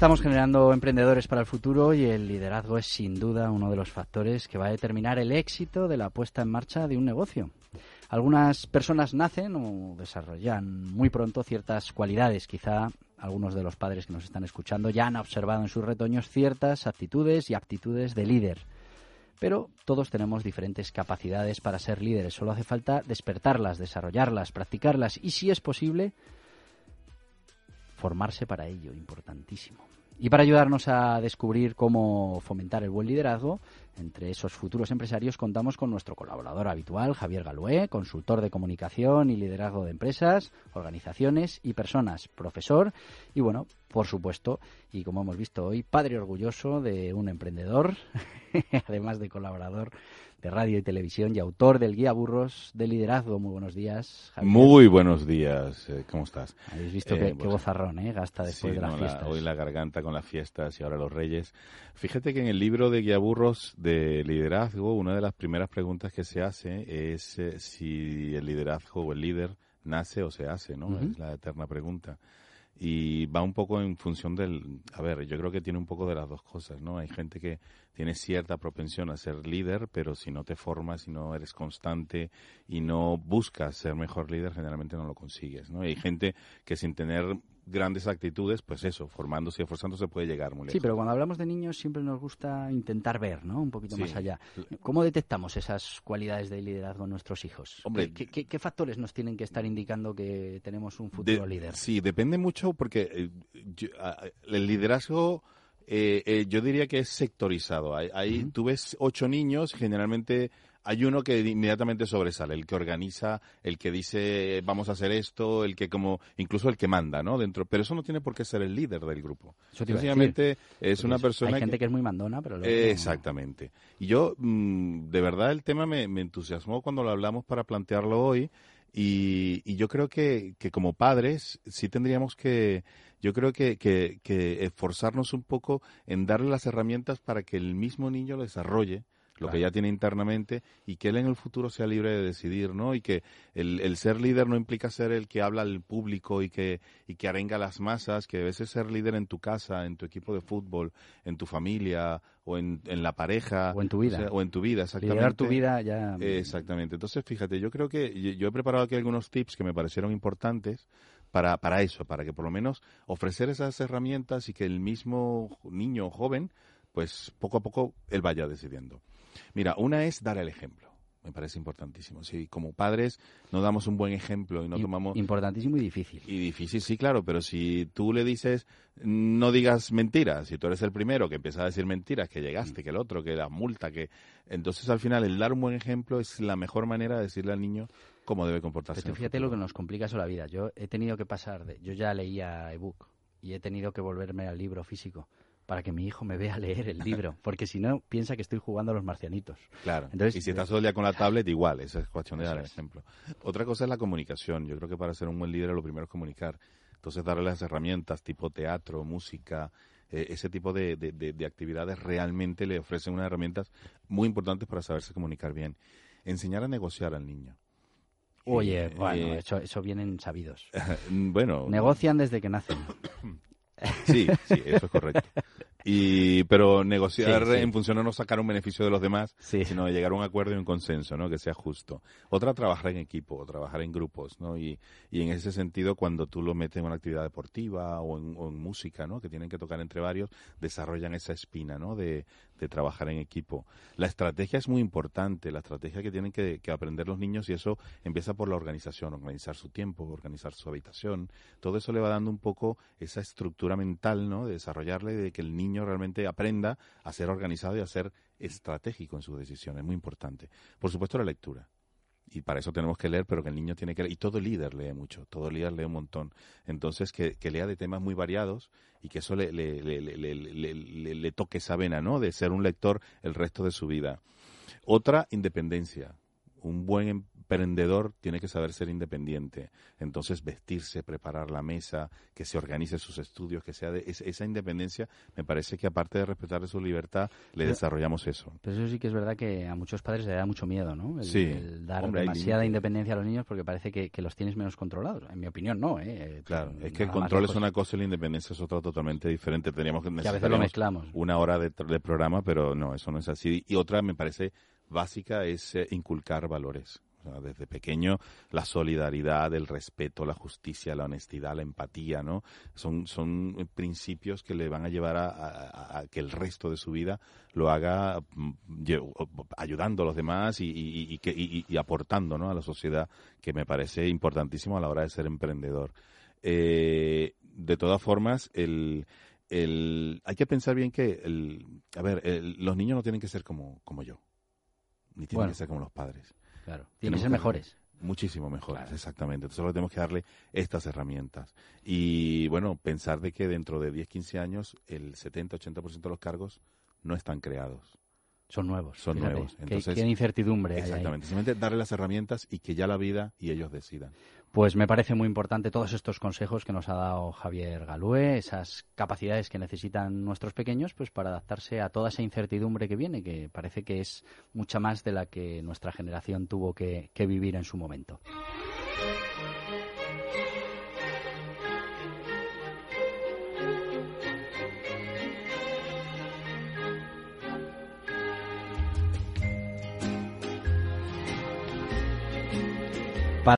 Estamos generando emprendedores para el futuro y el liderazgo es sin duda uno de los factores que va a determinar el éxito de la puesta en marcha de un negocio. Algunas personas nacen o desarrollan muy pronto ciertas cualidades. Quizá algunos de los padres que nos están escuchando ya han observado en sus retoños ciertas actitudes y aptitudes de líder. Pero todos tenemos diferentes capacidades para ser líderes. Solo hace falta despertarlas, desarrollarlas, practicarlas y, si es posible, formarse para ello, importantísimo. Y para ayudarnos a descubrir cómo fomentar el buen liderazgo, entre esos futuros empresarios contamos con nuestro colaborador habitual, Javier Galué, consultor de comunicación y liderazgo de empresas, organizaciones y personas, profesor y, bueno, por supuesto, y como hemos visto hoy, padre orgulloso de un emprendedor, además de colaborador de radio y televisión y autor del Guía Burros de Liderazgo. Muy buenos días. Muy buenos días. Eh, ¿Cómo estás? Habéis visto qué, pues, bozarrón, ¿eh? Gasta después de las fiestas. hoy la garganta con las fiestas y ahora los reyes. Fíjate que en el libro de Guía Burros de Liderazgo, una de las primeras preguntas que se hace es eh, si el liderazgo o el líder nace o se hace, ¿no? Es la eterna pregunta y va un poco en función del, a ver, yo creo que tiene un poco de las dos cosas, ¿no? Hay gente que tiene cierta propensión a ser líder, pero si no te formas, si no eres constante y no buscas ser mejor líder, generalmente no lo consigues, ¿no? hay gente que sin tener grandes actitudes, pues eso, formándose y esforzándose puede llegar muy lejos. Sí, pero cuando hablamos de niños siempre nos gusta intentar ver, ¿no? Un poquito más allá. ¿Cómo detectamos esas cualidades de liderazgo en nuestros hijos? Hombre, ¿Qué, factores nos tienen que estar indicando que tenemos un futuro líder? Sí, depende mucho porque eh, el liderazgo... Eh, eh, yo diría que es sectorizado. Hay, Tú ves ocho niños, generalmente hay uno que inmediatamente sobresale, el que organiza, el que dice vamos a hacer esto, el que como, incluso el que manda, ¿no? Dentro, pero eso no tiene por qué ser el líder del grupo. Sencillamente es una persona. Hay gente que, es muy mandona, pero. exactamente. Y yo, mm, de verdad, el tema me, entusiasmó cuando lo hablamos para plantearlo hoy. Y, yo creo que, que, como padres sí tendríamos que, yo creo que, que, que esforzarnos un poco en darle las herramientas para que el mismo niño lo desarrolle lo que ya tiene internamente y que él en el futuro sea libre de decidir, ¿no? Y que el, ser líder no implica ser el que habla al público y que, y que arenga las masas, que a veces ser líder en tu casa, en tu equipo de fútbol, en tu familia o en, en la pareja. O en tu vida. O, en tu vida, exactamente. Liderar tu vida ya. exactamente. Entonces, fíjate, yo creo que yo he preparado aquí algunos tips que me parecieron importantes para, para eso, para que por lo menos ofrecer esas herramientas y que el mismo niño o joven, pues poco a poco él vaya decidiendo. Mira, una es dar el ejemplo. Me parece importantísimo. Si como padres no damos un buen ejemplo y no tomamos... Importantísimo y difícil. Y difícil, sí, claro, pero si tú le dices, no digas mentiras, si tú eres el primero que empieza a decir mentiras, que llegaste, que el otro, que la multa, que... Entonces al final el dar un buen ejemplo es la mejor manera de decirle al niño cómo debe comportarse. Pero fíjate lo que nos complica eso la vida. Yo he tenido que pasar de... Yo ya leía ebook y he tenido que volverme al libro físico para que mi hijo me vea leer el libro, porque si no, piensa que estoy jugando a los marcianitos. Claro, Entonces, y si estás todo el día con la tablet, igual, esa es cuestión de dar ejemplo. Otra cosa es la comunicación. Yo creo que para ser un buen líder lo primero es comunicar. Entonces, darle las herramientas tipo teatro, música, eh, ese tipo de, de, actividades realmente le ofrecen unas herramientas muy importantes para saberse comunicar bien. Enseñar a negociar al niño. Oye, eh, bueno, eh, eso, eso vienen sabidos. bueno. Negocian desde que nacen. Sí, sí, eso es correcto. Y, pero negociar en función de no sacar un beneficio de los demás, sino de llegar a un acuerdo y un consenso, ¿no? Que sea justo. Otra, trabajar en equipo, trabajar en grupos, ¿no? Y, y en ese sentido, cuando tú lo metes en una actividad deportiva o en, o en música, ¿no? Que tienen que tocar entre varios, desarrollan esa espina, ¿no? De, de trabajar en equipo. La estrategia es muy importante, la estrategia que tienen que, aprender los niños y eso empieza por la organización, organizar su tiempo, organizar su habitación. Todo eso le va dando un poco esa estructura mental, ¿no? De desarrollarle, de que el niño realmente aprenda a ser organizado y a ser estratégico en sus decisiones, muy importante. Por supuesto la lectura y para eso tenemos que leer, pero que el niño tiene que leer. Y todo líder lee mucho, todo líder lee un montón. Entonces, que, que lea de temas muy variados y que eso le, le, le, le, toque esa vena, ¿no? De ser un lector el resto de su vida. Otra, independencia. Un buen emprendedor tiene que saber ser independiente. Entonces, vestirse, preparar la mesa, que se organice sus estudios, que sea de esa independencia, me parece que aparte de respetar su libertad, le desarrollamos eso. Pero eso sí que es verdad que a muchos padres le da mucho miedo, ¿no? El, dar demasiada independencia a los niños porque parece que, los tienes menos controlados. En mi opinión, no, ¿eh? Claro, es que el control es una cosa y la independencia es otra totalmente diferente. Teníamos que, que a veces lo mezclamos. Una hora de, de programa, pero no, eso no es así. Y otra me parece básica es eh, inculcar valores. desde pequeño la solidaridad, el respeto, la justicia, la honestidad, la empatía, ¿no? Son, son principios que le van a llevar a, que el resto de su vida lo haga mm, ayudando a los demás y, y, aportando ¿no? a la sociedad, que me parece importantísimo a la hora de ser emprendedor. Eh, de todas formas, el, el, hay que pensar bien que, el, a ver, los niños no tienen que ser como, como yo ni tienen que ser como los padres. Claro, tienen que ser mejores. Muchísimo mejores, exactamente. Entonces solo tenemos que darle estas herramientas. Y bueno, pensar de que dentro de 10, 15 años el 70-80% de los cargos no están creados. Son nuevos. Son nuevos. Entonces, qué, incertidumbre. Exactamente. Simplemente darle las herramientas y que ya la vida y ellos decidan. Pues me parece muy importante todos estos consejos que nos ha dado Javier Galúe, esas capacidades que necesitan nuestros pequeños, pues para adaptarse a toda esa incertidumbre que viene, que parece que es mucha más de la que nuestra generación tuvo que, que vivir en su momento.